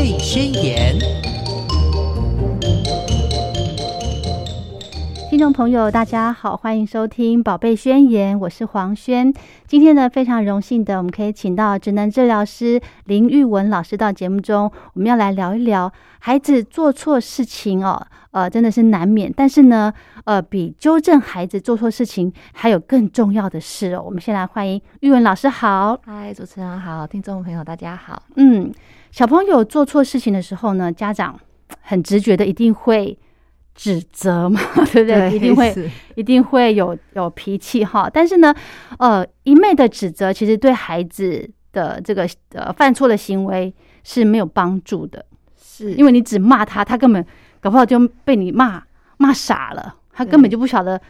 贝宣言》。听众朋友，大家好，欢迎收听《宝贝宣言》，我是黄轩。今天呢，非常荣幸的，我们可以请到职能治疗师林玉文老师到节目中，我们要来聊一聊孩子做错事情哦，呃，真的是难免。但是呢，呃，比纠正孩子做错事情还有更重要的事哦。我们先来欢迎玉文老师，好，嗨，主持人好，听众朋友大家好。嗯，小朋友做错事情的时候呢，家长 很直觉的一定会。指责嘛，对不对？一定会，一定会有有脾气哈。但是呢，呃，一昧的指责其实对孩子的这个呃犯错的行为是没有帮助的。是因为你只骂他，他根本搞不好就被你骂骂傻了，他根本就不晓得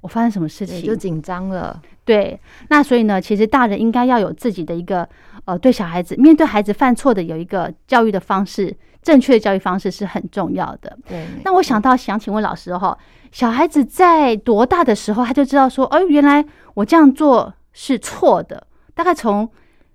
我发生什么事情，就紧张了。对，那所以呢，其实大人应该要有自己的一个呃，对小孩子面对孩子犯错的有一个教育的方式。正确的教育方式是很重要的。对，那我想到想请问老师哈，小孩子在多大的时候他就知道说，哦，原来我这样做是错的？大概从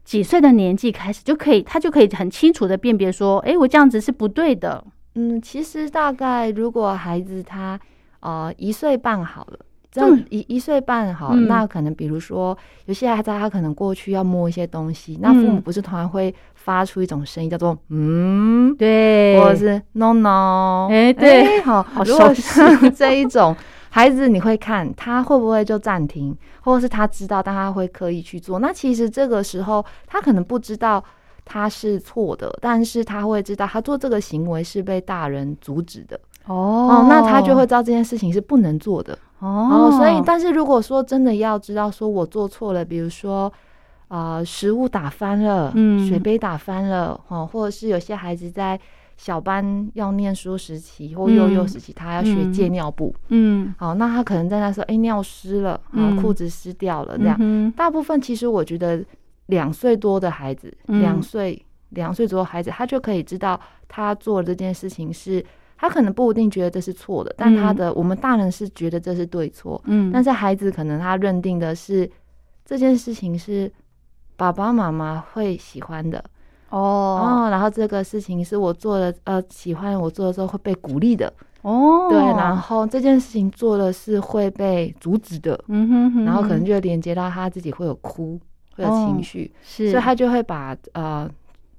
几岁的年纪开始就可以，他就可以很清楚的辨别说，哎，我这样子是不对的。嗯，其实大概如果孩子他呃一岁半好了。这样一一岁半好，那可能比如说有些孩子他可能过去要摸一些东西，那父母不是通常会发出一种声音叫做嗯，对，或者是 no no，哎对，好，如果是。这一种孩子，你会看他会不会就暂停，或者是他知道，但他会刻意去做。那其实这个时候他可能不知道他是错的，但是他会知道他做这个行为是被大人阻止的。哦，那他就会知道这件事情是不能做的哦。所以，但是如果说真的要知道说我做错了，比如说啊，食物打翻了，嗯，水杯打翻了，哦，或者是有些孩子在小班要念书时期或幼幼时期，他要学借尿布，嗯，好，那他可能在那时候，哎，尿湿了，啊，裤子湿掉了，这样。大部分其实我觉得两岁多的孩子，两岁两岁左右孩子，他就可以知道他做这件事情是。他可能不一定觉得这是错的，但他的我们大人是觉得这是对错。嗯，但是孩子可能他认定的是这件事情是爸爸妈妈会喜欢的哦哦，然后这个事情是我做的呃喜欢我做的时候会被鼓励的哦，对，然后这件事情做的是会被阻止的，嗯哼哼，然后可能就连接到他自己会有哭会有情绪，是，所以他就会把呃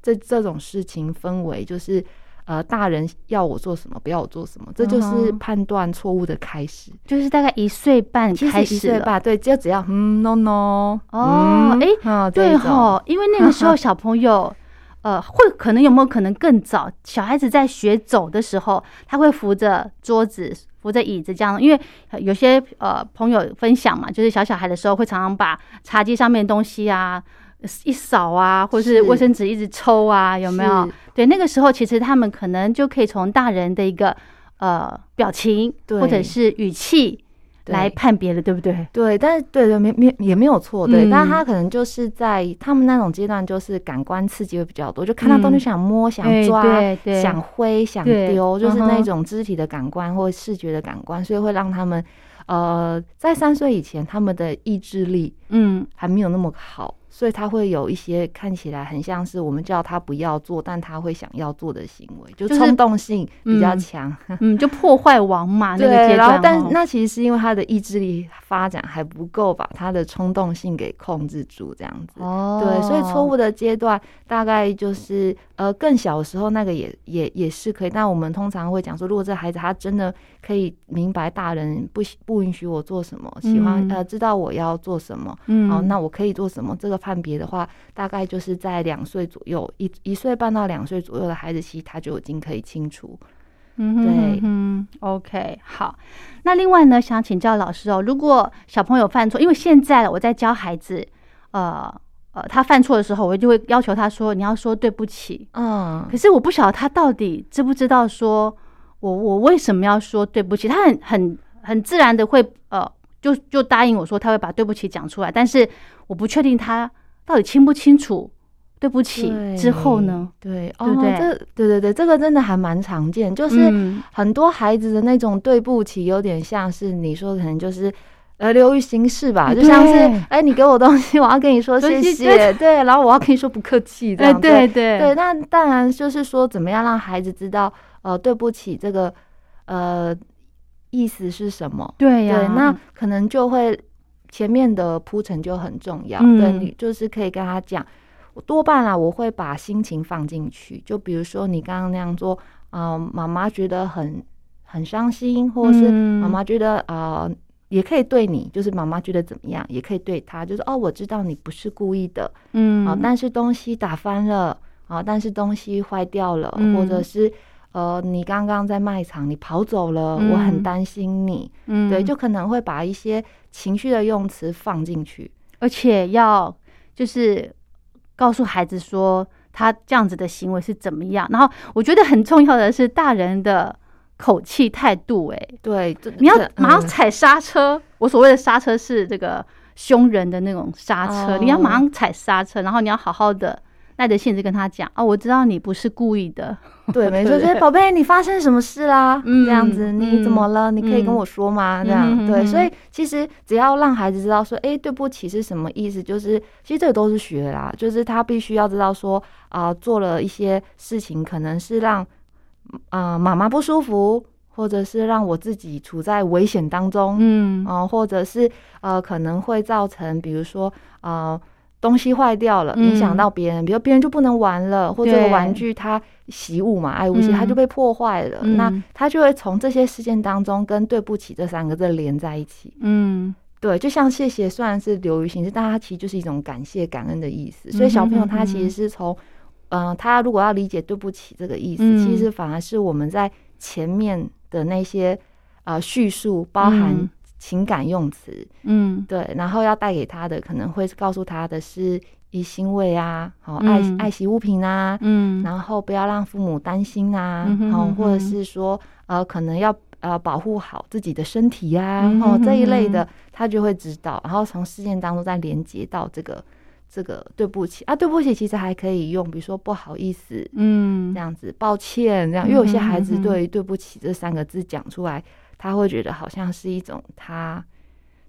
这这种事情分为就是。呃，大人要我做什么，不要我做什么，这就是判断错误的开始。就是大概一岁半开始，一岁半，对，就只要嗯，no no，哦，哎，对哈，因为那个时候小朋友，呃，会可能有没有可能更早？小孩子在学走的时候，他会扶着桌子、扶着椅子这样，因为有些呃朋友分享嘛，就是小小孩的时候会常常把茶几上面的东西啊。一扫啊，或是卫生纸一直抽啊，有没有？对，那个时候其实他们可能就可以从大人的一个呃表情或者是语气来判别了，对不对？对，但是对对没没也没有错，对。但是他可能就是在他们那种阶段，就是感官刺激会比较多，就看到东西想摸、想抓、想挥、想丢，就是那种肢体的感官或视觉的感官，所以会让他们呃在三岁以前，他们的意志力嗯。还没有那么好。所以他会有一些看起来很像是我们叫他不要做，但他会想要做的行为，就冲动性比较强，嗯，就破坏王嘛。对，然后但那其实是因为他的意志力发展还不够，把他的冲动性给控制住，这样子。哦，对，所以错误的阶段大概就是呃更小的时候，那个也也也是可以。但我们通常会讲说，如果这孩子他真的可以明白大人不不允许我做什么，喜欢呃知道我要做什么，嗯，好，那我可以做什么？这个。判别的话，大概就是在两岁左右，一一岁半到两岁左右的孩子，其实他就已经可以清楚。嗯，对，嗯，OK，好。那另外呢，想请教老师哦，如果小朋友犯错，因为现在我在教孩子，呃呃，他犯错的时候，我就会要求他说，你要说对不起。嗯，可是我不晓得他到底知不知道，说我我为什么要说对不起？他很很很自然的会呃。就就答应我说他会把对不起讲出来，但是我不确定他到底清不清楚对不起之后呢？对，对不对？这对对对，这个真的还蛮常见，就是很多孩子的那种对不起，有点像是你说可能就是呃流于形式吧，就像是哎，你给我东西，我要跟你说谢谢，对，然后我要跟你说不客气，这样对对对。那当然就是说，怎么样让孩子知道呃对不起这个呃意思是什么？对呀，那可能就会前面的铺陈就很重要，对你就是可以跟他讲，多半啊我会把心情放进去，就比如说你刚刚那样做，嗯，妈妈觉得很很伤心，或者是妈妈觉得啊。也可以对你，就是妈妈觉得怎么样，也可以对他，就是哦，我知道你不是故意的，嗯，啊，但是东西打翻了，啊，但是东西坏掉了，或者是呃，你刚刚在卖场你跑走了，我很担心你，嗯，对，就可能会把一些情绪的用词放进去，而且要就是告诉孩子说他这样子的行为是怎么样，然后我觉得很重要的是大人的。口气态度，哎，对，你要马上踩刹车。我所谓的刹车是这个凶人的那种刹车，你要马上踩刹车，然后你要好好的耐着性子跟他讲哦，我知道你不是故意的，对，没错，就是宝贝，你发生什么事啦？这样子，你怎么了？你可以跟我说吗？这样，对，所以其实只要让孩子知道说，哎，对不起是什么意思，就是其实这个都是学啦，就是他必须要知道说啊，做了一些事情，可能是让。啊，妈妈不舒服，或者是让我自己处在危险当中，嗯，啊，或者是呃，可能会造成，比如说啊，东西坏掉了，影响到别人，比如别人就不能玩了，或者玩具它习物嘛，爱物系，它就被破坏了，那他就会从这些事件当中跟对不起这三个字连在一起，嗯，对，就像谢谢虽然是流于形式，但它其实就是一种感谢、感恩的意思，所以小朋友他其实是从。嗯，他如果要理解“对不起”这个意思，其实反而是我们在前面的那些呃叙述包含情感用词，嗯，对，然后要带给他的可能会告诉他的是以欣慰啊，好爱爱惜物品啊，嗯，然后不要让父母担心啊，好，或者是说呃可能要呃保护好自己的身体呀，哦这一类的，他就会知道，然后从事件当中再连接到这个。这个对不起啊，对不起，其实还可以用，比如说不好意思，嗯，这样子，抱歉，这样，因为有些孩子对对不起这三个字讲出来，他会觉得好像是一种他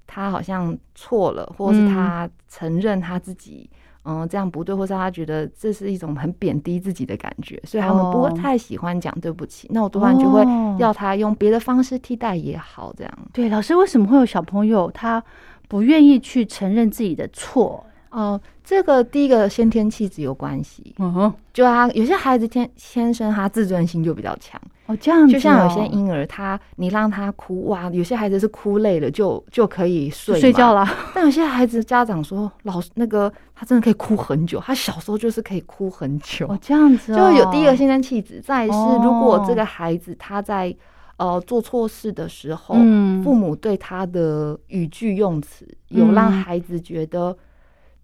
他好像错了，或者是他承认他自己嗯这样不对，或是他觉得这是一种很贬低自己的感觉，所以他们不会太喜欢讲对不起。那我多半就会要他用别的方式替代也好，这样。对，老师为什么会有小朋友他不愿意去承认自己的错？哦，这个第一个先天气质有关系，嗯哼，就他有些孩子天天生他自尊心就比较强，哦，这样子，就像有些婴儿他你让他哭哇，有些孩子是哭累了就就可以睡睡觉了，但有些孩子家长说老那个他真的可以哭很久，他小时候就是可以哭很久，哦，这样子，就有第一个先天气质，再是如果这个孩子他在呃做错事的时候，嗯，父母对他的语句用词有让孩子觉得。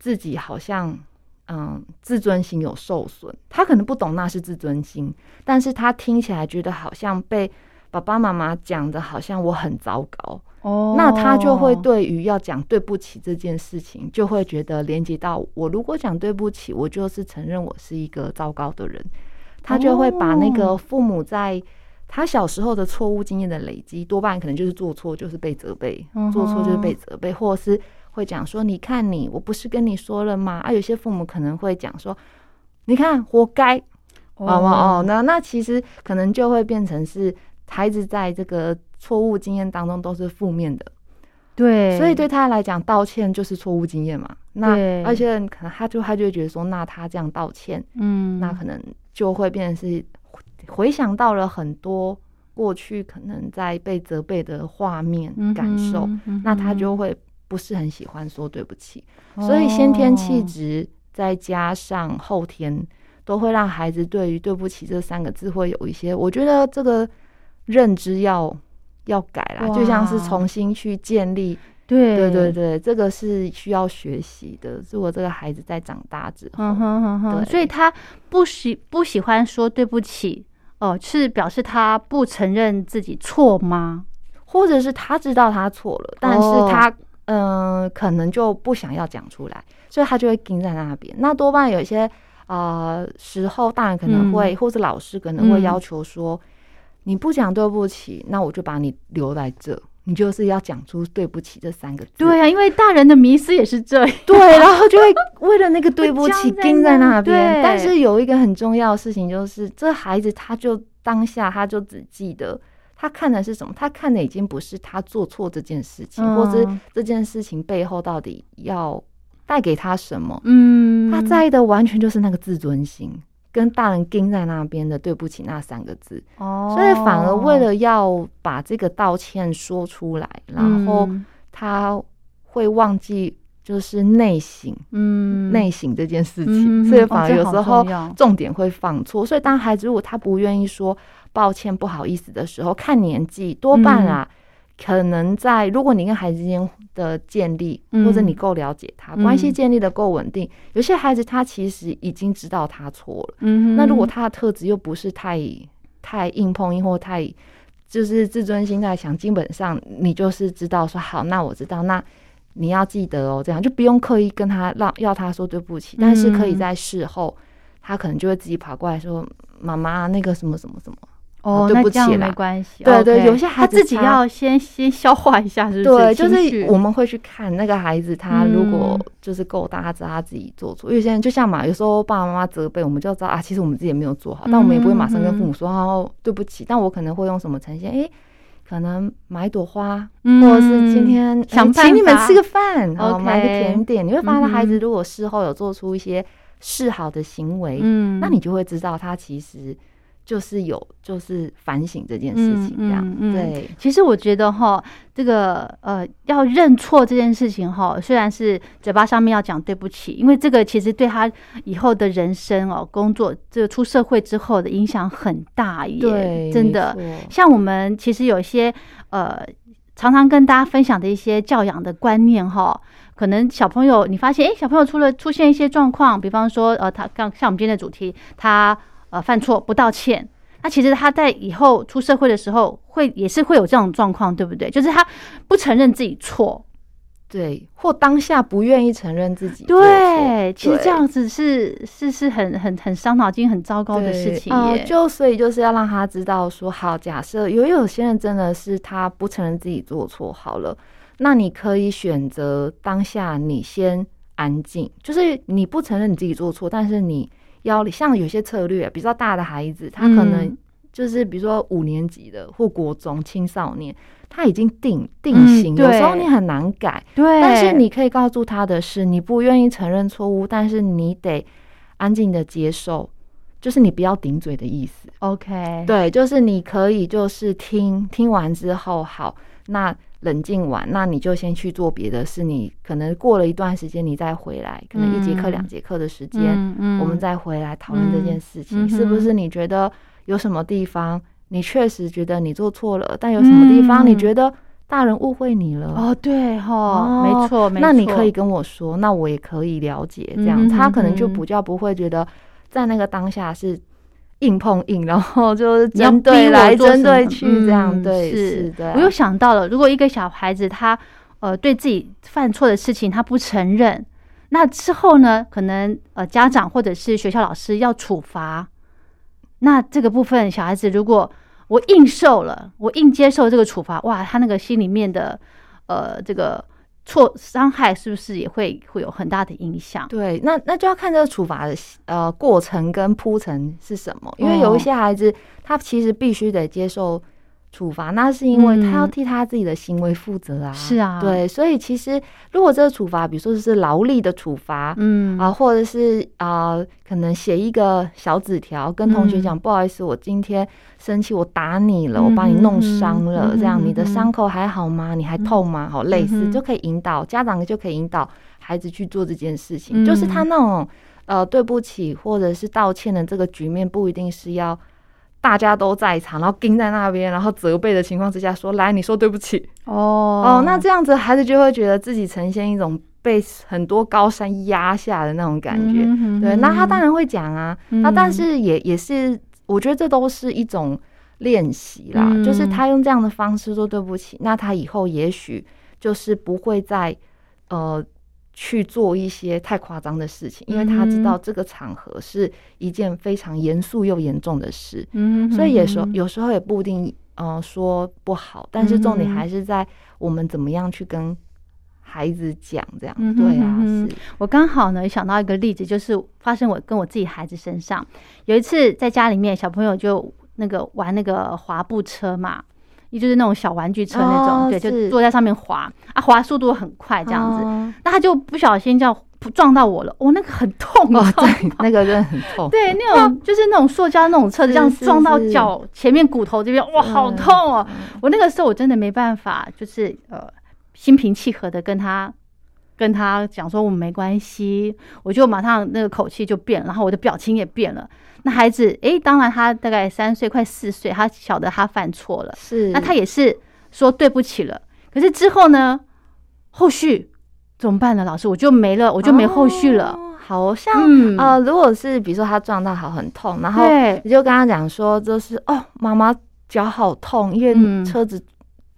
自己好像，嗯，自尊心有受损。他可能不懂那是自尊心，但是他听起来觉得好像被爸爸妈妈讲的，好像我很糟糕。哦，那他就会对于要讲对不起这件事情，就会觉得连接到我如果讲对不起，我就是承认我是一个糟糕的人。他就会把那个父母在他小时候的错误经验的累积，多半可能就是做错就是被责备，做错就是被责备，或者是。会讲说，你看你，我不是跟你说了吗？啊，有些父母可能会讲说，你看，活该，哦哦，那那其实可能就会变成是孩子在这个错误经验当中都是负面的，对，所以对他来讲，道歉就是错误经验嘛。那而且可能他就他就会觉得说，那他这样道歉，嗯，那可能就会变成是回想到了很多过去可能在被责备的画面感受，那他就会。不是很喜欢说对不起，所以先天气质再加上后天，都会让孩子对于对不起这三个字会有一些，我觉得这个认知要要改啦，就像是重新去建立。对对对对，这个是需要学习的。如果这个孩子在长大之后，对，所以他不喜不喜欢说对不起，哦，是表示他不承认自己错吗？或者是他知道他错了，但是他。嗯，可能就不想要讲出来，所以他就会盯在那边。那多半有一些呃时候，大人可能会或者老师可能会要求说，你不讲对不起，那我就把你留在这，你就是要讲出对不起这三个字。对啊，因为大人的迷思也是这样。对，然后就会为了那个对不起盯在那边。但是有一个很重要的事情，就是这孩子他就当下他就只记得他看的是什么，他看的已经不是他做错这件事情，或是这件事情背后到底要带给他什么。嗯，他在意的完全就是那个自尊心。跟大人盯在那边的对不起那三个字，哦，所以反而为了要把这个道歉说出来，然后他会忘记就是内省，嗯，内省这件事情，所以反而有时候重点会放错。所以当孩子如果他不愿意说抱歉、不好意思的时候，看年纪多半啊。可能在如果你跟孩子之间的建立，或者你够了解他，关系建立的够稳定，有些孩子他其实已经知道他错了。嗯，那如果他的特质又不是太太硬碰硬或太就是自尊心太强，基本上你就是知道说好，那我知道，那你要记得哦，这样就不用刻意跟他让要他说对不起，但是可以在事后，他可能就会自己跑过来说妈妈那个什么什么什么。哦，那这样没关系。对对，有些孩子他自己要先先消化一下，是不是？对，就是我们会去看那个孩子，他如果就是够大，他知道他自己做错。因为现在就像嘛，有时候爸爸妈妈责备，我们就知道啊，其实我们自己也没有做好，但我们也不会马上跟父母说哦对不起。但我可能会用什么呈现？哎，可能买一朵花，或者是今天想请你们吃个饭，然后买个甜点。你会发现，孩子如果事后有做出一些示好的行为，嗯，那你就会知道他其实。就是有，就是反省这件事情，这样对。其实我觉得哈，这个呃，要认错这件事情哈，虽然是嘴巴上面要讲对不起，因为这个其实对他以后的人生哦，工作这个出社会之后的影响很大耶。真的。像我们其实有一些呃，常常跟大家分享的一些教养的观念哈，可能小朋友你发现，哎，小朋友出了出现一些状况，比方说呃，他刚像我们今天的主题，他。呃，犯错不道歉，那其实他在以后出社会的时候，会也是会有这种状况，对不对？就是他不承认自己错，对，或当下不愿意承认自己对，其实这样子是是是很很很伤脑筋、很糟糕的事情耶。就所以就是要让他知道说，好，假设有有些人真的是他不承认自己做错，好了，那你可以选择当下你先安静，就是你不承认你自己做错，但是你。要像有些策略比较大的孩子，他可能就是比如说五年级的或国中青少年，他已经定定型，有时候你很难改。对，但是你可以告诉他的是，你不愿意承认错误，但是你得安静的接受，就是你不要顶嘴的意思。OK，对，就是你可以就是听听完之后，好，那。冷静完，那你就先去做别的事。你可能过了一段时间，你再回来，可能一节课、两节课的时间，我们再回来讨论这件事情，是不是？你觉得有什么地方你确实觉得你做错了，但有什么地方你觉得大人误会你了？哦，对哈，没错，没错。那你可以跟我说，那我也可以了解。这样他可能就比较不会觉得在那个当下是。硬碰硬，然后就是针对来针对去这样，对，是的。我又想到了，如果一个小孩子他呃对自己犯错的事情他不承认，那之后呢，可能呃家长或者是学校老师要处罚，那这个部分小孩子如果我硬受了，我硬接受这个处罚，哇，他那个心里面的呃这个。错伤害是不是也会会有很大的影响？对，那那就要看这个处罚的呃过程跟铺陈是什么，因为有一些孩子他其实必须得接受。处罚那是因为他要替他自己的行为负责啊，是啊，对，所以其实如果这个处罚，比如说是劳力的处罚，嗯。啊，或者是啊，可能写一个小纸条跟同学讲，不好意思，我今天生气，我打你了，我把你弄伤了，这样你的伤口还好吗？你还痛吗？好，类似就可以引导家长就可以引导孩子去做这件事情，就是他那种呃对不起或者是道歉的这个局面，不一定是要。大家都在场，然后盯在那边，然后责备的情况之下说：“来，你说对不起。”哦哦，那这样子孩子就会觉得自己呈现一种被很多高山压下的那种感觉。对，那他当然会讲啊，那但是也也是，我觉得这都是一种练习啦。就是他用这样的方式说对不起，那他以后也许就是不会再呃。去做一些太夸张的事情，因为他知道这个场合是一件非常严肃又严重的事，嗯，所以也说有时候也不一定呃说不好，但是重点还是在我们怎么样去跟孩子讲这样。对啊，是我刚好呢想到一个例子，就是发生我跟我自己孩子身上。有一次在家里面，小朋友就那个玩那个滑步车嘛。也就是那种小玩具车那种，对，就坐在上面滑啊，滑速度很快这样子，那他就不小心这样撞到我了，哦，那个很痛哦，对，那个真的很痛，对，那种就是那种塑胶那种车子这样撞到脚前面骨头这边，哇，好痛哦！我那个时候我真的没办法，就是呃，心平气和的跟他跟他讲说我们没关系，我就马上那个口气就变，然后我的表情也变了。那孩子，哎，当然他大概三岁，快四岁，他晓得他犯错了，是，那他也是说对不起了。可是之后呢，后续怎么办呢？老师，我就没了，我就没后续了。好像呃，如果是比如说他撞到好很痛，然后你就跟他讲说，就是哦，妈妈脚好痛，因为车子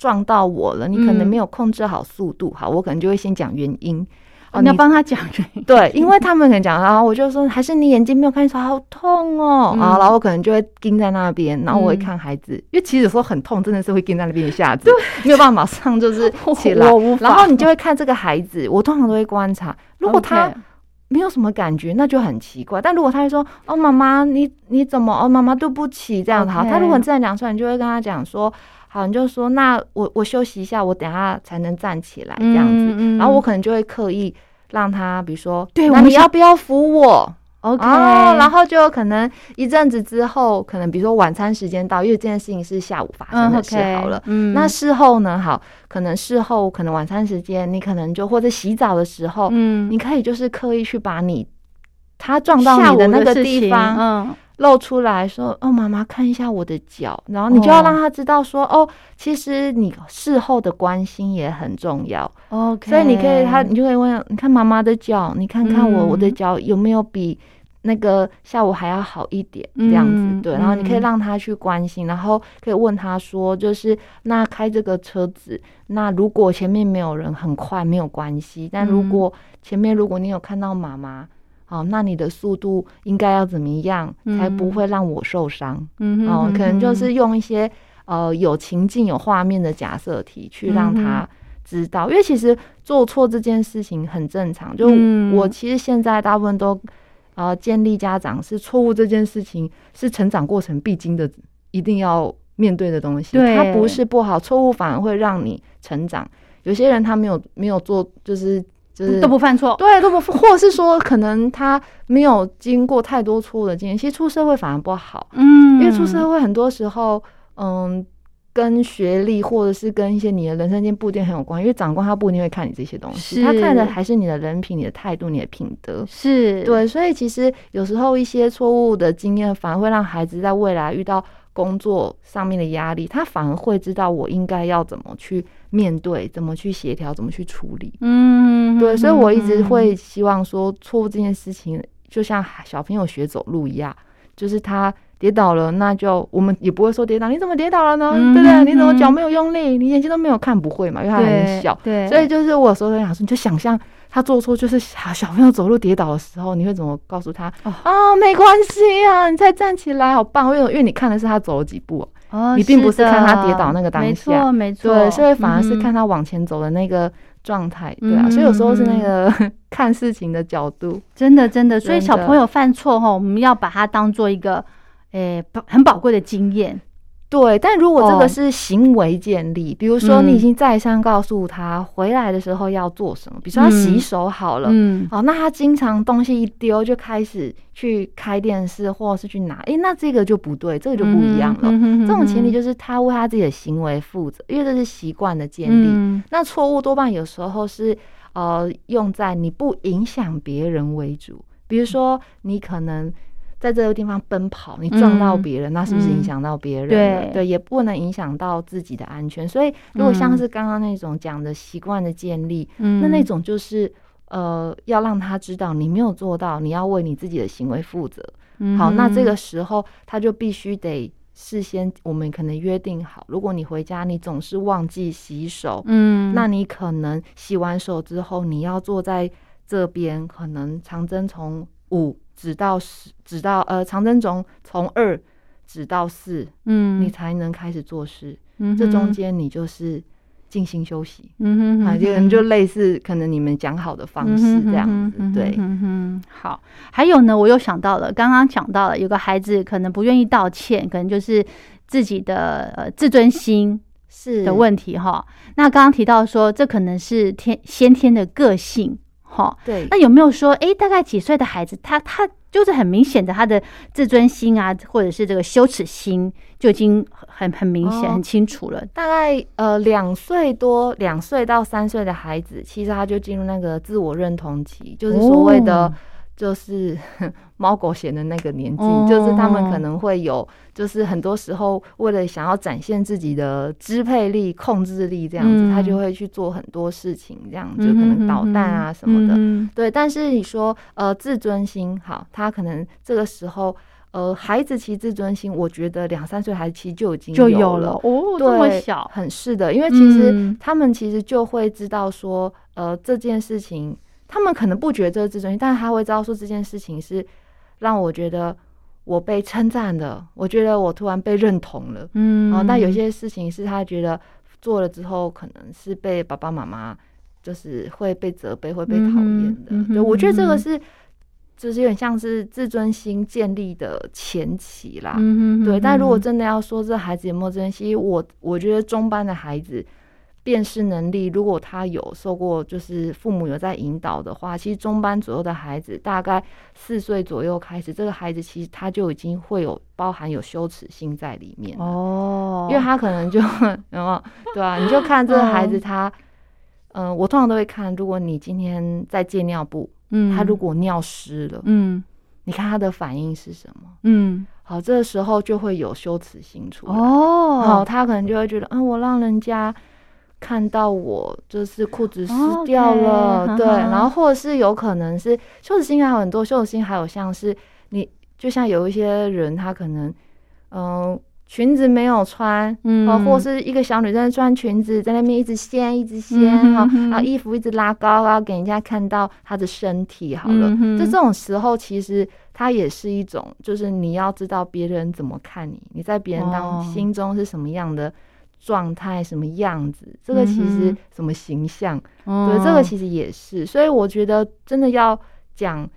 撞到我了，你可能没有控制好速度，好，我可能就会先讲原因。哦你要帮他讲原因。对，因为他们可能讲，然后我就说，还是你眼睛没有看出来，好痛哦，啊，然后我可能就会盯在那边，然后我会看孩子，因为其实说很痛，真的是会盯在那边一下子，没有办法马上就是 起来，然后你就会看这个孩子，我通常都会观察，如果他没有什么感觉，那就很奇怪，但如果他会说，哦，妈妈，你你怎么，哦，妈妈对不起，这样好，他如果自然讲出来，你就会跟他讲说。好，你就说那我我休息一下，我等下才能站起来这样子。然后我可能就会刻意让他，比如说，对，那你要不要扶我？OK。然后就可能一阵子之后，可能比如说晚餐时间到，因为这件事情是下午发生的事好了。嗯。那事后呢？好，可能事后可能晚餐时间，你可能就或者洗澡的时候，嗯，你可以就是刻意去把你他撞到你的那个地方，嗯。露出来说：“哦，妈妈看一下我的脚。”然后你就要让他知道说：“哦，其实你事后的关心也很重要。” OK，所以你可以他，你就可以问：“你看妈妈的脚，你看看我，我的脚有没有比那个下午还要好一点？”这样子对。然后你可以让他去关心，然后可以问他说：“就是那开这个车子，那如果前面没有人，很快没有关系。但如果前面如果你有看到妈妈。”哦，那你的速度应该要怎么样才不会让我受伤？嗯，哦，可能就是用一些呃有情境、有画面的假设题去让他知道，因为其实做错这件事情很正常。就我其实现在大部分都呃建立家长是错误这件事情是成长过程必经的，一定要面对的东西。它不是不好，错误反而会让你成长。有些人他没有没有做，就是。就是都不犯错，对，都不，或是说可能他没有经过太多错误的经验，其实出社会反而不好，嗯，因为出社会很多时候，嗯，跟学历或者是跟一些你的人生经不一定很有关，因为长官他不一定会看你这些东西，他看的还是你的人品、你的态度、你的品德，是。对，所以其实有时候一些错误的经验反而会让孩子在未来遇到工作上面的压力，他反而会知道我应该要怎么去。面对怎么去协调，怎么去处理，嗯，对，所以我一直会希望说，错误这件事情就像小朋友学走路一样，就是他跌倒了，那就我们也不会说跌倒，你怎么跌倒了呢？对不对？你怎么脚没有用力？你眼睛都没有看，不会嘛？因为他很小，对，所以就是我有时候想说，你就想象他做错，就是小小朋友走路跌倒的时候，你会怎么告诉他？啊，没关系啊，你再站起来，好棒！为什么？因为你看的是他走了几步。你并不是看他跌倒那个当下，没错，没错，对，所以反而是看他往前走的那个状态，对啊，所以有时候是那个 看事情的角度，真的，真的，所以小朋友犯错哈，我们要把它当做一个，诶，很宝贵的经验。对，但如果这个是行为建立，比如说你已经再三告诉他回来的时候要做什么，比如说他洗手好了，嗯，哦，那他经常东西一丢就开始去开电视或者是去拿，哎，那这个就不对，这个就不一样了。这种前提就是他为他自己的行为负责，因为这是习惯的建立。那错误多半有时候是呃用在你不影响别人为主，比如说你可能。在这个地方奔跑，你撞到别人，那是不是影响到别人？对对，也不能影响到自己的安全。所以，如果像是刚刚那种讲的习惯的建立，那那种就是呃，要让他知道你没有做到，你要为你自己的行为负责。好，那这个时候他就必须得事先，我们可能约定好，如果你回家你总是忘记洗手，嗯，那你可能洗完手之后，你要坐在这边，可能长征从五。指到十，指到呃，长征从从二指到四，嗯，你才能开始做事。嗯这中哼间你就是静心休息，嗯哼啊，就哼就类似可能你们讲好的方式这样子，对，嗯哼，好。还有呢，我又想到了，刚刚讲到了，有个孩子可能不愿意道歉，可能就是自己的呃自尊心是的问题哈。那刚刚提到说，这可能是天先天的个性哈。对，那有没有说，哎，大概几岁的孩子，他他就是很明显的，他的自尊心啊，或者是这个羞耻心就已经很很明显、哦很清楚了。大概呃两岁多，两岁到三岁的孩子，其实他就进入那个自我认同期，就是所谓的。哦就是 猫狗嫌的那个年纪，哦就是他们可能会有，就是很多时候为了想要展现自己的支配力、控制力这样子，嗯他就会去做很多事情，这样就可能捣蛋啊什么的。嗯对，但是你说呃自尊心好，他可能这个时候呃孩子其实自尊心，我觉得两三岁孩子其实就已经就有有了哦，这么对，小，很是的，因为其实嗯。他们其实就会知道说，呃，这件事情，他们可能不觉得这是自尊心，但是他会知道说这件事情是让我觉得我被称赞的，我觉得我突然被认同了。嗯哦，但有些事情是他觉得做了之后，可能是被爸爸妈妈就是会被责备、会被讨厌的。嗯对，我觉得这个是。就是有点像是自尊心建立的前期啦，嗯哼对，但如果嗯真的要说这孩子有没有珍惜，我我觉得中班的孩子辨识能力，如果他有受过，就是父母有在引导的话，其实中班左右的孩子，大概四岁左右开始，这个孩子其实他就已经会有包含有羞耻心在里面哦，因为他可能就 有没有？对啊，你就看这个孩子他，嗯、我通常都会看，如果你今天在借尿布，嗯他如果尿湿了，嗯。你看他的反应是什么？嗯。好，这个时候就会有羞耻心出来。哦，好，他可能就会觉得，嗯，我让人家看到我就是裤子湿掉了对，然后或者是有可能是羞耻心还有很多，羞耻心还有像是你，就像有一些人，他可能，嗯、裙子没有穿，嗯。哦，或是一个小女生穿裙子在那边一直掀，一直掀，哈、嗯然后衣服一直拉高，然后给人家看到她的身体。好了，嗯就这种时候，其实它也是一种，就是你要知道别人怎么看你，你在别人当哦。心中是什么样的状态，什么样子，这个其嗯实什么形象，哦对，这个其实也是。所以我觉得真的要讲。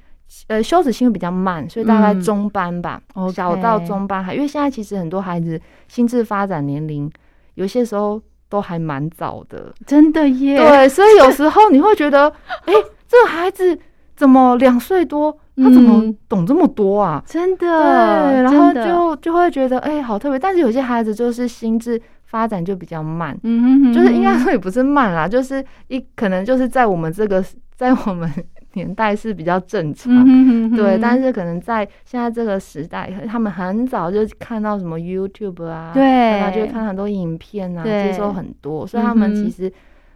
呃，羞耻心会比较慢，所以大概嗯中班吧小到中班还，因为现在其实很多孩子心智发展年龄，有些时候都还蛮早的，真的耶，对，所以有时候你会觉得，哎、这个孩子怎么两岁多，他怎么嗯懂这么多啊？真对，的，然后就就会觉得，哎、好特别。但是有些孩子就是心智发展就比较慢，嗯哼哼就是应该哼说也不是慢啦，就是一可能就是在我们这个 在我们年代是比较正常。嗯哼哼哼对，但是可能在现在这个时代，他们很早就看到什么 YouTube 啊，对然后就会看很多影片啊，接收很多，所以他们其实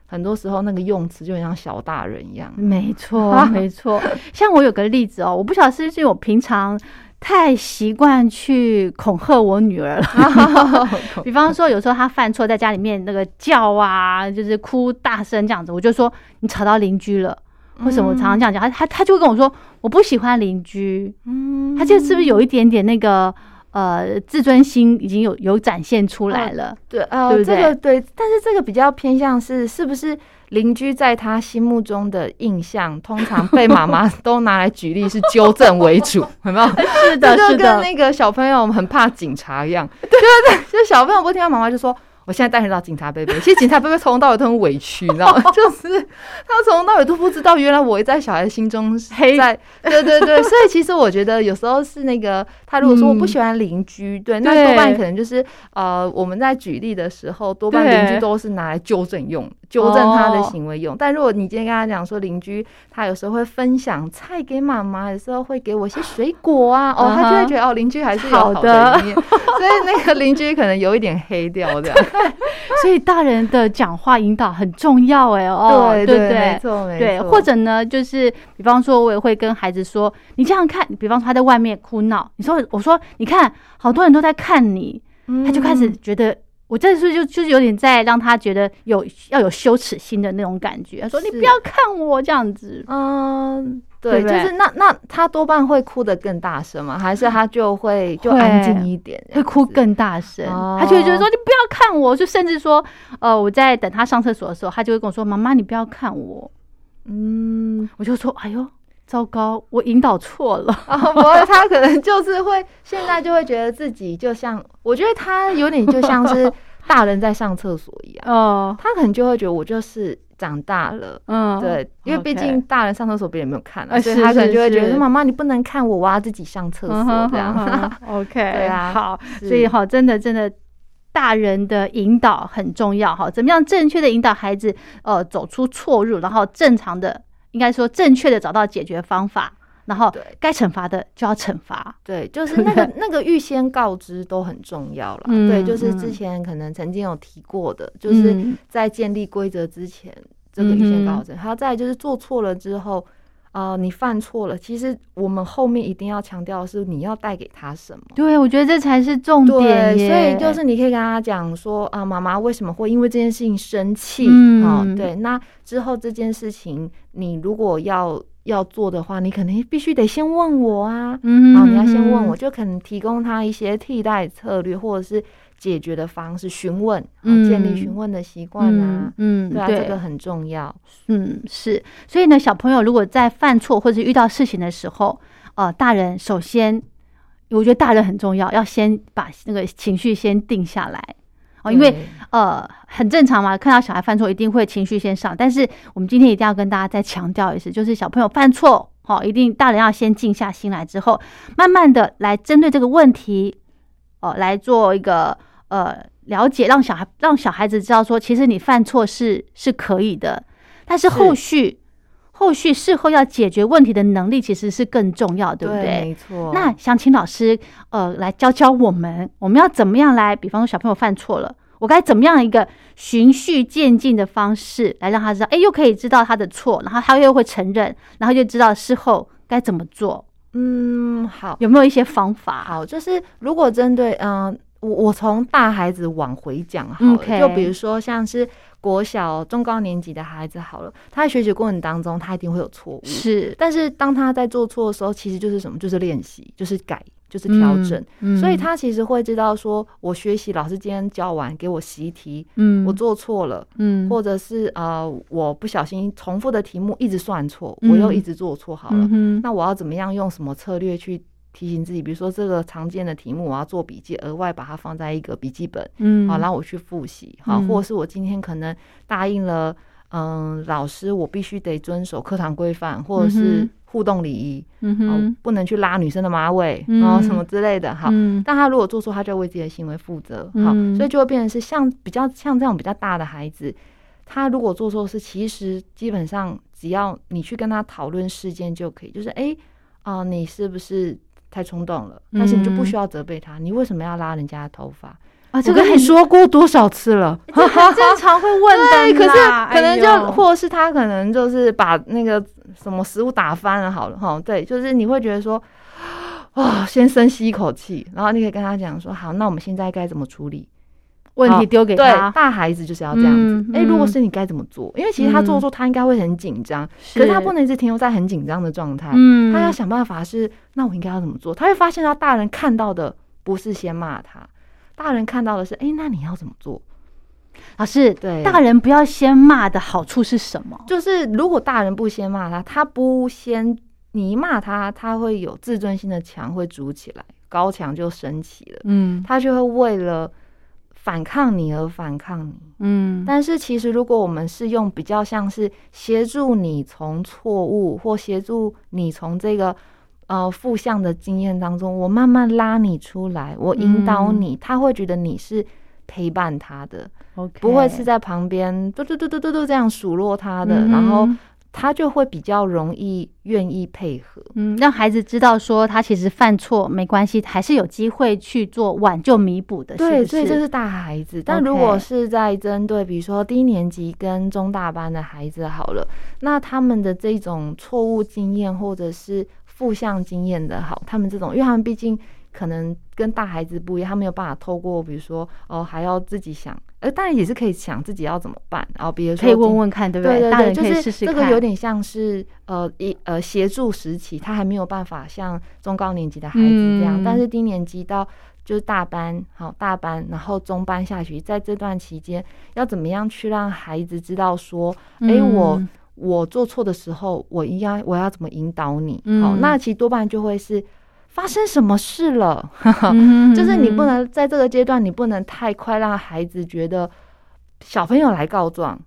很多时候那个用词就很像小大人一样。没错，没错。像我有个例子哦，我不晓得是不是我平常太习惯去恐吓我女儿了。比方说，有时候她犯错，在家里面那个叫啊，就是哭大声这样子，我就说你吵到邻居了。为什么我常常这样讲？她她她就会跟我说，我不喜欢邻居。嗯她就是不是有一点点那个呃自尊心已经有有展现出来了？对呃，对不这个对，但是这个比较偏向是是不是邻居在他心目中的印象，通常被妈妈都拿来举例是纠正为主，有没有？是的，这就跟，那个小朋友很怕警察一样，对对对就小朋友不听他妈妈就说。我现在带你到警察贝贝，其实警察贝贝从头到尾都很委屈，你知道吗？就是他从头到尾都不知道，原来我在小孩心中是黑在，对对对，所以其实我觉得有时候是那个他如果说我不喜欢邻居，对，那多半可能就是呃我们在举例的时候，多半邻居都是拿来纠正用，纠正他的行为用。但如果你今天跟他讲说邻居他有时候会分享菜给妈妈，有时候会给我一些水果啊，哦，他就会觉得哦邻居还是有好的一面，所以那个邻居可能有一点黑掉这样。所以大人的讲话引导很重要哎哦，对对对没错没错，对，或者呢，就是比方说，我也会跟孩子说，你这样看，比方说他在外面哭闹，你说，我说，你看，好多人都在看你，他就开始觉得我这是就就是有点在让他觉得有要有羞耻心的那种感觉。他说：“你不要看我这样子。”嗯，对，就是那那他多半会哭得更大声吗？还是他就会就安静一点，会哭更大声？他就会觉得说：“你不要看我。”就甚至说：“呃，我在等他上厕所的时候，他就会跟我说：‘妈妈，你不要看我。’嗯，我就说：‘哎呦，糟糕，我引导错了。’不会，他可能就是会现在就会觉得自己就像，我觉得他有点就像是。大人在上厕所一样，哦，他可能就会觉得我就是长大了，嗯，对，因为毕竟大人上厕所别人没有看啊，所以他可能就会觉得妈妈你不能看我，我要自己上厕所。这样。OK，对啊，好，所以哈，真的真的，大人的引导很重要哈，怎么样正确的引导孩子呃走出错入，然后正常的应该说正确的找到解决方法。然后，该惩罚的就要惩罚。对，就是那个 那个预先告知都很重要了。对，就是之前可能曾经有提过的，就是在建立规则之前，这个预先告知。还有再就是做错了之后，呃，你犯错了，其实我们后面一定要强调的是你要带给他什么。对，我觉得这才是重点。所以就是你可以跟他讲说啊，妈妈为什么会因为这件事情生气？哦，对，那之后这件事情你如果要。要做的话，你肯定必须得先问我啊，嗯，然后你要先问我，就可能提供他一些替代策略或者是解决的方式，询问，建立询问的习惯啊，嗯，对啊，这个很重要，嗯，是，所以呢，小朋友如果在犯错或者遇到事情的时候，呃，大人首先，我觉得大人很重要，要先把那个情绪先定下来。哦，因为呃很正常嘛，看到小孩犯错一定会情绪先上。但是我们今天一定要跟大家再强调一次，就是小朋友犯错，好，一定大人要先静下心来，之后慢慢的来针对这个问题，哦，来做一个呃了解，让小孩让小孩子知道说，其实你犯错是是可以的，但是后续。后续事后要解决问题的能力其实是更重要，对不对？没错。那想请老师呃来教教我们，我们要怎么样来？比方说小朋友犯错了，我该怎么样一个循序渐进的方式来让他知道，哎，又可以知道他的错，然后他又会承认，然后就知道事后该怎么做。嗯，好，有没有一些方法？好，就是如果针对嗯，我我从大孩子往回讲好了，就比如说像是。国小中高年级的孩子好了，他在学习过程当中，他一定会有错误。是，但是当他在做错的时候，其实就是什么？就是练习，就是改，就是调整。所以他其实会知道，说我学习老师今天教完给我习题，嗯，我做错了，嗯，或者是呃，我不小心重复的题目一直算错，我又一直做错，好了，那我要怎么样用什么策略去？提醒自己，比如说这个常见的题目，我要做笔记，额外把它放在一个笔记本，嗯，好，然后我去复习，好，或者是我今天可能答应了，嗯，老师，我必须得遵守课堂规范，或者是互动礼仪，嗯哼，不能去拉女生的马尾，然后什么之类的，好，但他如果做错，他就为自己的行为负责，好，所以就会变成是像比较像这种比较大的孩子，他如果做错事，其实基本上只要你去跟他讨论事件就可以，就是哎，啊，你是不是？太冲动了，但是你就不需要责备他。你为什么要拉人家的头发啊？这个你说过多少次了？很经常会问的。可是可能就，或者是他可能就是把那个什么食物打翻了，好了哈。对，就是你会觉得说，啊，先深吸一口气，然后你可以跟他讲说，好，那我们现在该怎么处理？问题丢给他，大孩子就是要这样子。哎，如果是你该怎么做？因为其实他做错，他应该会很紧张，可是他不能一直停留在很紧张的状态。嗯，他要想办法是，那我应该要怎么做？他会发现到大人看到的不是先骂他，大人看到的是，哎，那你要怎么做？老师，对，大人不要先骂的好处是什么？就是如果大人不先骂他，他不先你一骂他，他会有自尊心的墙会筑起来，高墙就升起了。嗯，他就会为了。反抗你而反抗你，嗯，但是其实如果我们是用比较像是协助你从错误或协助你从这个呃负向的经验当中，我慢慢拉你出来，我引导你，他会觉得你是陪伴他的，OK，不会是在旁边嘟嘟嘟嘟嘟嘟这样数落他的，然后。他就会比较容易愿意配合，嗯，让孩子知道说他其实犯错没关系，还是有机会去做挽救弥补的。对，所以这是大孩子。但如果是在针对比如说低年级跟中大班的孩子好了，那他们的这种错误经验或者是负向经验的好，他们这种，因为他们毕竟可能跟大孩子不一样，他没有办法透过比如说哦，还要自己想，呃，当然也是可以想自己要怎么办，然后比如说可以问问看，对不对？对对，就是这个有点像是呃一呃协助时期，他还没有办法像中高年级的孩子这样，但是低年级到就是大班，好大班，然后中班下去，在这段期间要怎么样去让孩子知道说，哎，我。我做错的时候，我应该我要怎么引导你？好，那其实多半就会是发生什么事了，就是你不能在这个阶段，你不能太快让孩子觉得小朋友来告状，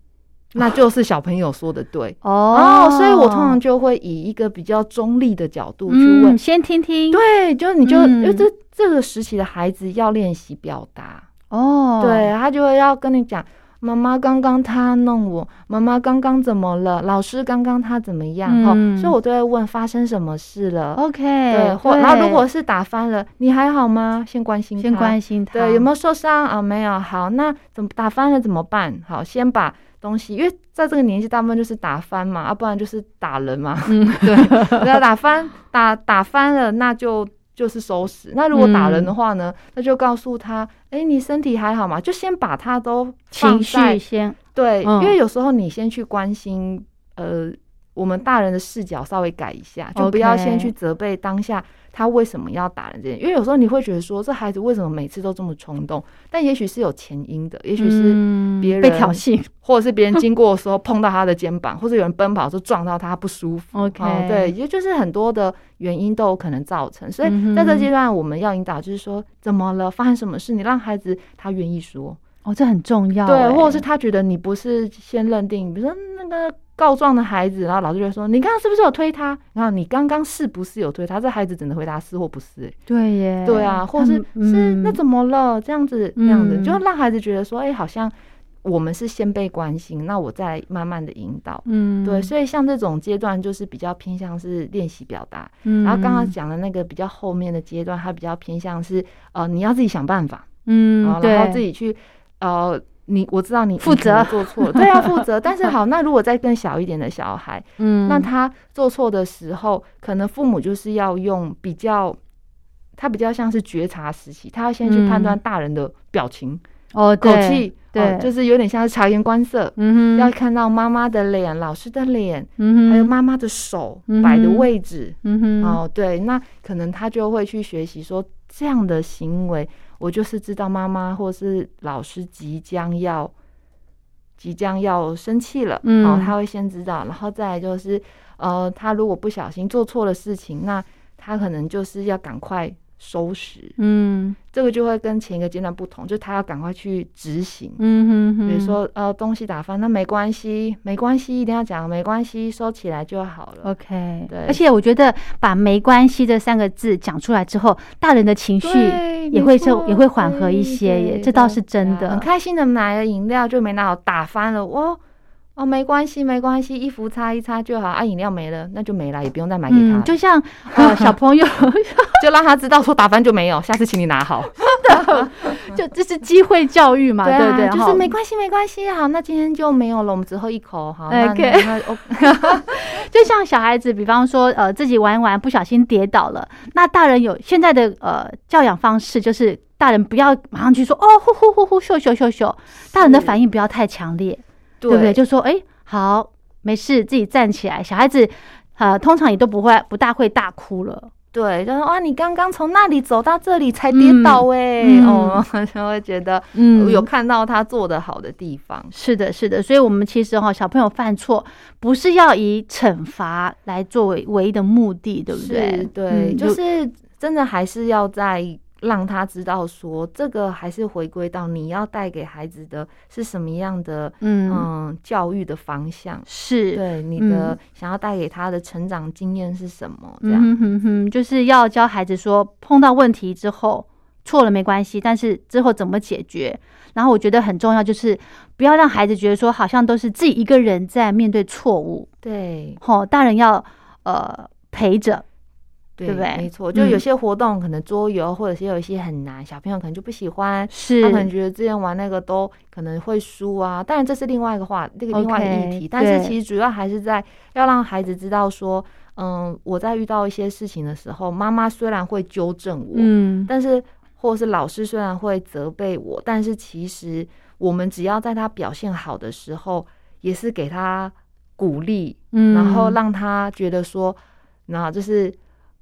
那就是小朋友说的对哦。所以我通常就会以一个比较中立的角度去问，先听听。对，就是你就因为这这个时期的孩子要练习表达哦，对他就会要跟你讲。妈妈刚刚他弄我，妈妈刚刚怎么了？老师刚刚他怎么样？哦，所以我都会问发生什么事了。OK，对，或然后如果是打翻了，你还好吗？先关心，先关心他。对，有没有受伤啊？没有。好，那怎么打翻了怎么办？好，先把东西，因为在这个年纪，大部分就是打翻嘛，啊，不然就是打人嘛。嗯，对，要打翻，打打翻了，那就。就是收拾。那如果打人的话呢？那就告诉他：哎，你身体还好吗？就先把他都情绪先对，因为有时候你先去关心，呃，我们大人的视角稍微改一下，就不要先去责备当下。他为什么要打人？这件，因为有时候你会觉得说，这孩子为什么每次都这么冲动？但也许是有前因的，也许是别人被挑衅，或者是别人经过的时候碰到他的肩膀，或者有人奔跑时候撞到他不舒服。OK，对，也就是很多的原因都有可能造成。所以在这阶段，我们要引导，就是说，怎么了？发生什么事？你让孩子他愿意说，哦，这很重要。对，或者是他觉得你不是先认定，比如说那个。告状的孩子，然后老师就会说：“你刚刚是不是有推他？然后你刚刚是不是有推他？”这孩子只能回答是或不是。对耶，对啊，或是是那怎么了？这样子，这样子，就让孩子觉得说：“哎，好像我们是先被关心，那我再慢慢的引导。”嗯，对，所以像这种阶段，就是比较偏向是练习表达。嗯，然后刚刚讲的那个比较后面的阶段，它比较偏向是呃，你要自己想办法。嗯，然后自己去呃。你我知道你负责。做错。了，对，啊负责。但是好，那如果再更小一点的小孩，嗯，那他做错的时候，可能父母就是要用比较，他比较像是觉察时期，他要先去判断大人的表情哦，口气，对，就是有点像是察言观色，嗯哼，要看到妈妈的脸、老师的脸，嗯哼，还有妈妈的手摆的位置，嗯哼，哦，对，那可能他就会去学习说这样的行为。我就是知道妈妈或是老师即将要即将要生气了，嗯，他会先知道，然后再就是，呃，他如果不小心做错了事情，那他可能就是要赶快。收拾，嗯，这个就会跟前一个阶段不同，就他要赶快去执行，嗯哼，比如说呃东西打翻，那没关系，没关系，一定要讲没关系，收起来就好了。OK，对。而且我觉得把没关系这三个字讲出来之后，大人的情绪也会就也会缓和一些，耶，这倒是真的。很开心的买了饮料就没拿好，打翻了，哇。哦，没关系，没关系，衣服擦一擦就好。啊，饮料没了，那就没了，也不用再买给他。就像呃小朋友，就让他知道说打翻就没有，下次请你拿好。就这是机会教育嘛，对不对？就是没关系，没关系，好，那今天就没有了，我们只喝一口，好。OK。就像小孩子，比方说呃自己玩玩不小心跌倒了，那大人有现在的呃教养方式，就是大人不要马上去说哦呼呼呼呼咻咻咻咻，大人的反应不要太强烈。对不对？就说哎，好，没事，自己站起来。小孩子，呃，通常也都不会不大会大哭了。对，就说哇，你刚刚从那里走到这里才跌倒哎，哦，就会觉得嗯，有看到他做的好的地方。是的，是的。所以，我们其实哈，小朋友犯错不是要以惩罚来作为唯一的目的，对不对？对，就是真的还是要在。让他知道说，这个还是回归到你要带给孩子的是什么样的嗯教育的方向，是对你的想要带给他的成长经验是什么？这样，哼哼，就是要教孩子说，碰到问题之后错了没关系，但是之后怎么解决？然后我觉得很重要，就是不要让孩子觉得说，好像都是自己一个人在面对错误。对，吼，大人要呃陪着。对不对？没错，就有些活动可能桌游或者是有一些很难，小朋友可能就不喜欢，是他可能觉得之前玩那个都可能会输啊。当然这是另外一个话，这个另外一个议题。但是其实主要还是在要让孩子知道说，嗯，我在遇到一些事情的时候，妈妈虽然会纠正我，嗯，但是或者是老师虽然会责备我，但是其实我们只要在他表现好的时候，也是给他鼓励，嗯然后让他觉得说，那就是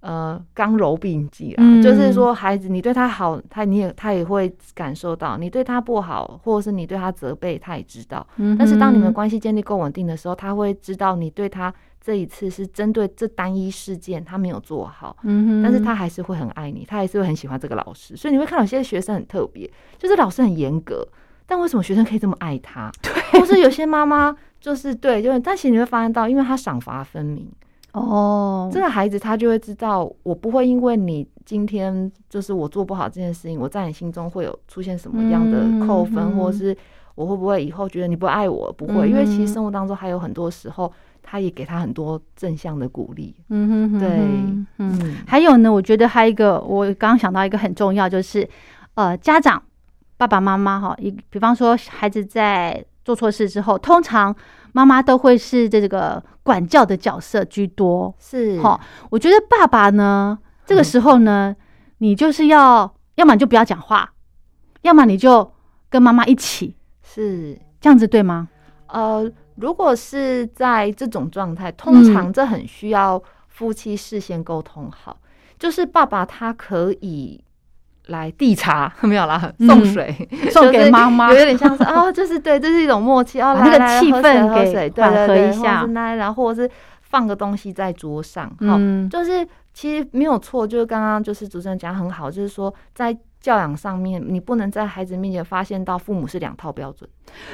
呃刚柔并济啊，嗯就是说孩子你对他好，他你也他也会感受到；你对他不好，或者是你对他责备，他也知道。嗯但是当你们关系建立够稳定的时候，他会知道你对他这一次是针对这单一事件，他没有做好，嗯哼，但是他还是会很爱你，他还是会很喜欢这个老师。所以你会看到有些学生很特别，就是老师很严格，但为什么学生可以这么爱他？对，或是有些妈妈就是对，就是但其实你会发现到，因为他赏罚分明，哦，这个孩子他就会知道，我不会因为你今天就是我做不好这件事情，我在你心中会有出现什么样的扣分，嗯或是我会不会以后觉得你不爱我？不会，因为其实生活当中还有很多时候，他也给他很多正向的鼓励。嗯哼哼对。嗯，还有呢，我觉得还有一个，我刚刚想到一个很重要，就是呃，家长爸爸妈妈哈，一比方说孩子在做错事之后，通常妈妈都会是这个管教的角色居多。是好，我觉得爸爸呢，这个时候呢，你就是要，要么你就不要讲话，要么你就跟妈妈一起，是这样子对吗？呃，如果是在这种状态，通常这很需要夫妻事先沟通好，就是爸爸他可以。来递茶 没有啦，嗯。送水、送给妈妈。有点像是哦，就是对，这是一种默契哦，把那个气氛给喝水，对缓和一下。然后或者是放个东西在桌上，好、嗯就是其实没有错，就是刚刚就是主持人讲得很好，就是说在教养上面，你不能在孩子面前发现到父母是两套标准。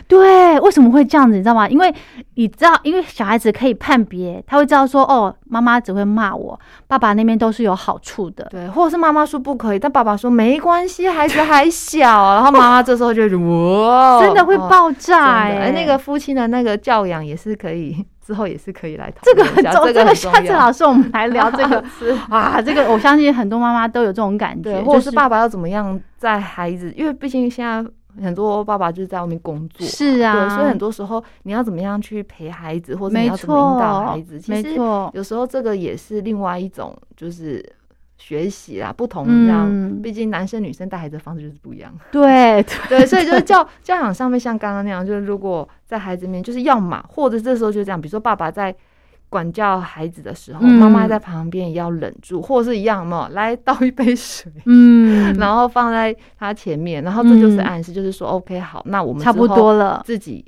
对，为什么会这样子？你知道吗？因为你知道，因为小孩子可以判别，他会知道说，哦，妈妈只会骂我，爸爸那边都是有好处的。对，或者是妈妈说不可以，但爸爸说没关系，孩子还小，然后妈妈这时候就觉得哇，真的会哦爆炸哎、那个夫妻的那个教养也是可以，之后也是可以来讨这个论一下很重，这个下次老师我们来聊这个是啊，这个我相信很多妈妈都有这种感觉，就或者是爸爸要怎么样在孩子，因为毕竟现在很多爸爸就是在外面工作，是啊，对，所以很多时候你要怎么样去陪孩子，或者你要怎么引导孩子，，其实没错，有时候这个也是另外一种就是学习啦，不同这样，嗯，毕竟男生女生带孩子的方式就是不一样。对对，所以就是教 教养上面，像刚刚那样，就是如果在孩子面，就是要嘛或者这时候就这样，比如说爸爸在管教孩子的时候，嗯。妈妈在旁边也要忍住，或者是一样嘛，来倒一杯水，嗯，然后放在他前面，然后这就是嗯暗示，就是说 OK 好，那我们差不多了，自己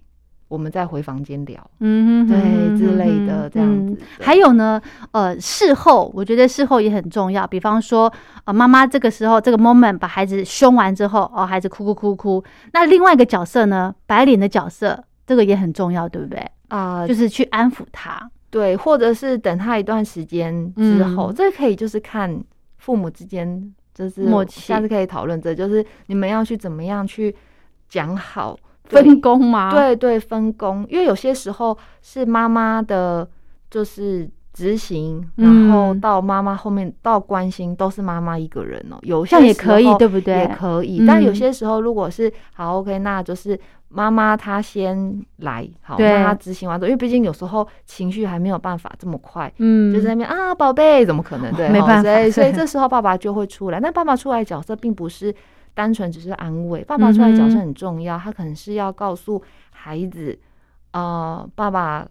我们再回房间聊，嗯哼对哼之类的这样嗯子。对还有呢，呃，事后我觉得事后也很重要。比方说，呃，妈妈这个时候这个 moment 把孩子凶完之后，哦，孩子哭哭哭哭，那另外一个角色呢，白脸的角色，这个也很重要，对不对？啊、就是去安抚他。对，或者是等他一段时间之后，嗯这可以就是看父母之间，就是默契下次可以讨论这，就是你们要去怎么样去讲好对分工吗？，对对分工，因为有些时候是妈妈的，就是执行，然后嗯到妈妈后面到关心都是妈妈一个人哦，有些时也可以，候对不对？也可以，但有嗯些时候如果是好 OK，那就是妈妈她先来，好，对。那她执行完之后，因为毕竟有时候情绪还没有办法这么快，嗯，就在那边啊，宝贝，怎么可能？对，没办法所以所以这时候爸爸就会出来，但爸爸出来角色并不是单纯只是安慰，爸爸出来的角色嗯哼很重要，他可能是要告诉孩子，呃，爸爸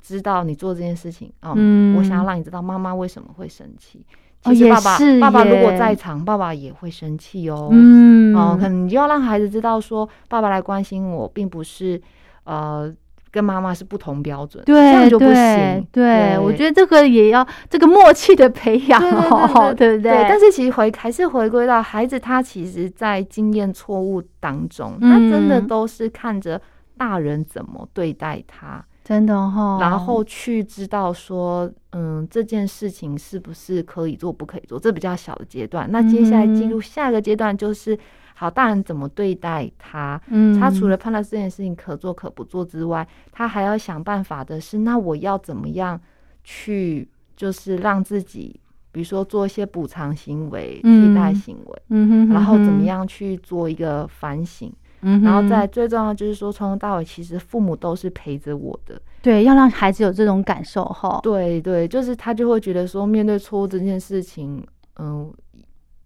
知道你做这件事情，哦嗯我想要让你知道妈妈为什么会生气。其实爸爸、是爸爸如果在场，爸爸也会生气哦。嗯，哦，可能你就要让孩子知道说，爸爸来关心我，并不是呃跟妈妈是不同标准，对这样就不对行。对，我觉得这个也要这个默契的培养哦，对不对，但是是其实回还是回归到孩子，他其实在经验错误当中，他真的嗯。都是看着大人怎么对待他，真的哈，然后去知道说，嗯，这件事情是不是可以做，不可以做，这比较小的阶段。那接下来进入下一个阶段，就是好，大人怎么对待他。嗯，他除了判断这件事情可做可不做之外，他还要想办法的是，那我要怎么样去，就是让自己，比如说做一些补偿行为、替代嗯行为，嗯哼，然后怎么？样去做一个反省。嗯，然后再最重要就是说，从头到尾其实父母都是陪着我的。对，要让孩子有这种感受哈。对对，就是他就会觉得说，面对错误这件事情，嗯，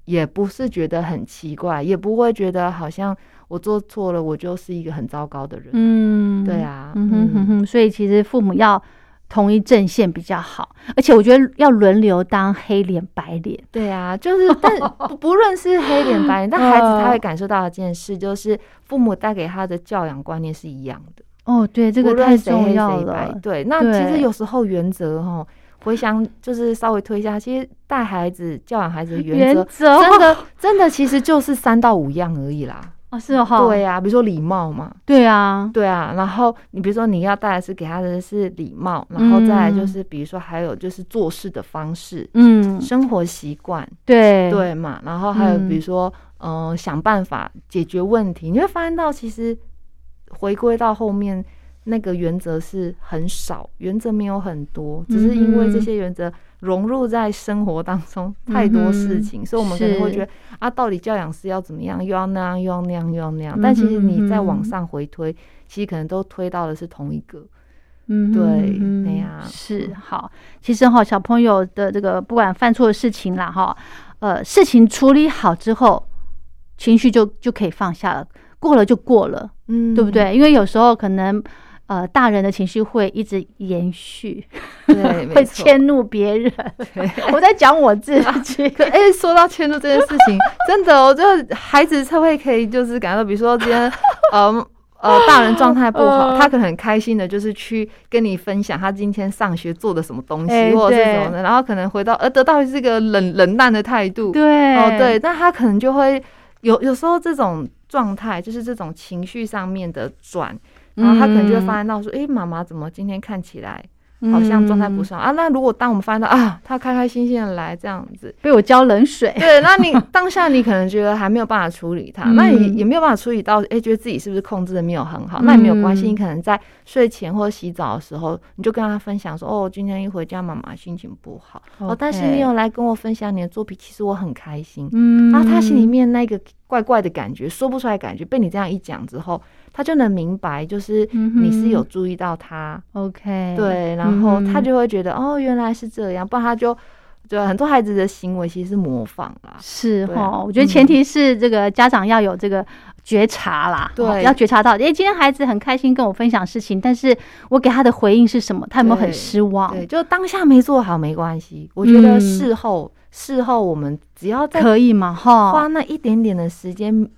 也不是觉得很奇怪，也不会觉得好像我做错了，我就是一个很糟糕的人。嗯，对啊，嗯哼哼哼，所以其实父母要同一阵线比较好，而且我觉得要轮流当黑脸白脸。对啊，就是但 不不论是黑脸白脸，但孩子他会感受到一件事，就是父母带给他的教养观念是一样的。哦，对，这个太重要了。对，那其实有时候原则哈，回想就是稍微推一下，其实带孩子、教养孩子的原则，真的真的其实就是三到五样而已啦。哦，是哈。对呀，比如说礼貌嘛。对啊，对啊。然后你比如说你要带的是给他的是礼貌，然后再来就是比如说还有就是做事的方式，嗯，生活习惯，对对嘛。然后还有比如说嗯，想办法解决问题，你会发现到其实。回归到后面，那个原则是很少，原则没有很多，只是因为这些原则融入在生活当中太多事情，所以我们可能会觉得啊，到底教养是要怎么样，又要那样，又要那样，又要那样。但其实你再往上回推，其实可能都推到的是同一个。嗯，对，哎呀，是好。其实哈，小朋友的这个不管犯错的事情啦，哈，呃，事情处理好之后，情绪就就可以放下了。过了就过了，嗯，对不对？因为有时候可能，呃，大人的情绪会一直延续，对，会迁怒别人。我在讲我自己。哎，说到迁怒这件事情，真的，我觉得孩子才会可以就是感到，比如说今天，呃呃，大人状态不好，他可能很开心的，就是去跟你分享他今天上学做的什么东西，或者是什么的，然后可能回到，而得到是一个冷冷淡的态度。对，哦，对，那他可能就会有有时候这种。状态就是这种情绪上面的转，然后他可能就会发现到说：“哎，妈妈怎么今天看起来？”好像状态不上啊。那如果当我们发现到啊，他开开心心的来这样子，被我浇冷水，对，那你 当下你可能觉得还没有办法处理他，那也也没有办法处理到，哎，觉得自己是不是控制的没有很好？那也没有关系，你可能在睡前或者洗澡的时候，你就跟他分享说，哦，今天一回家妈妈心情不好，哦，但是你有来跟我分享你的作品，其实我很开心。嗯，然后他心里面那个怪怪的感觉，说不出来感觉，被你这样一讲之后。他就能明白，就是你是有注意到他，OK，对，然后他就会觉得哦，原来是这样，不然他就对很多孩子的行为其实是模仿啦，是哈，我觉得前提是这个家长要有这个觉察啦，对，要觉察到，哎，今天孩子很开心跟我分享事情，但是我给他的回应是什么？他有没有很失望？对，就当下没做好没关系，我觉得事后事后我们只要可以嘛，哈，花那一点点的时间。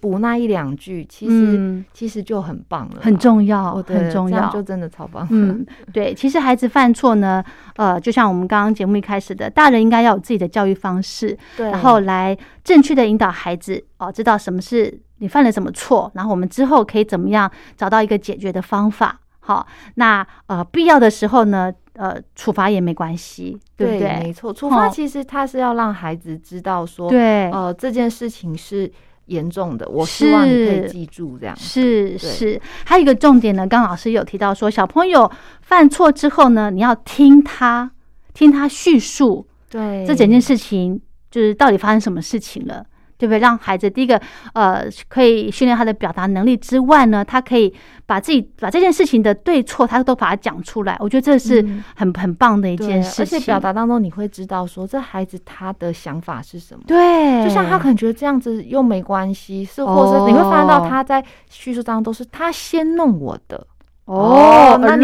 补那一两句，其实其实就很棒了，很重要，很重要，就真的超棒。嗯，对，其实孩子犯错呢，呃，就像我们刚刚节目一开始的，大人应该要有自己的教育方式，对，然后来正确的引导孩子哦，知道什么是你犯了什么错，然后我们之后可以怎么样找到一个解决的方法。好，那呃，必要的时候呢，呃，处罚也没关系，对不对？没错，处罚其实他是要让孩子知道说，对，呃，这件事情是。严重的，我希望你可以记住这样。是是，还有一个重点呢，刚老师有提到说，小朋友犯错之后呢，你要听他听他叙述，对，这整件事情就是到底发生什么事情了。对不对？让孩子第一个，呃，可以训练他的表达能力之外呢，他可以把自己把这件事情的对错，他都把它讲出来。我觉得这是很很棒的一件事情。而且表达当中，你会知道说这孩子他的想法是什么。对，就像他可能觉得这样子又没关系，是或者你会发现到他在叙述当中都是他先弄我的。哦，那你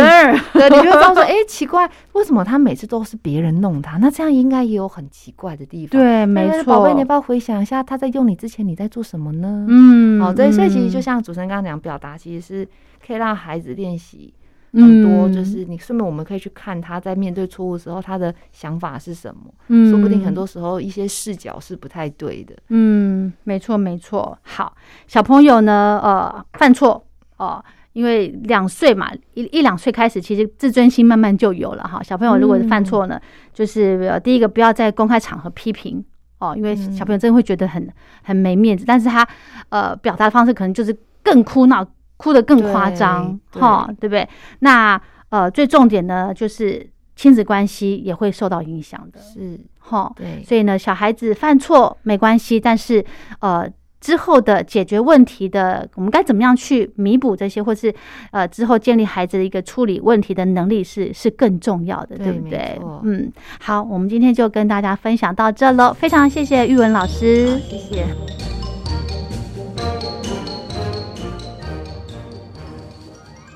对，你就知道说，哎，奇怪，为什么他每次都是别人弄他？那这样应该也有很奇怪的地方。对，没错。宝贝，你要不要回想一下，他在用你之前，你在做什么呢？嗯，好，对，所以其实就像主持人刚刚讲，表达其实是可以让孩子练习很多，就是你顺便我们可以去看他在面对错误时候他的想法是什么。嗯，说不定很多时候一些视角是不太对的。嗯，没错，没错。好，小朋友呢，呃，犯错哦。因为两岁嘛，一一两岁开始，其实自尊心慢慢就有了哈。小朋友如果是犯错呢，就是第一个不要在公开场合批评哦，因为小朋友真的会觉得很很没面子。但是他呃表达的方式可能就是更哭闹，哭得更夸张哈，对不对？那呃最重点呢，就是亲子关系也会受到影响的，是哈。对，所以呢，小孩子犯错没关系，但是呃。之后的解决问题的，我们该怎么样去弥补这些，或是呃之后建立孩子的一个处理问题的能力是是更重要的，对不对？嗯，好，我们今天就跟大家分享到这喽，非常谢谢玉文老师，谢谢。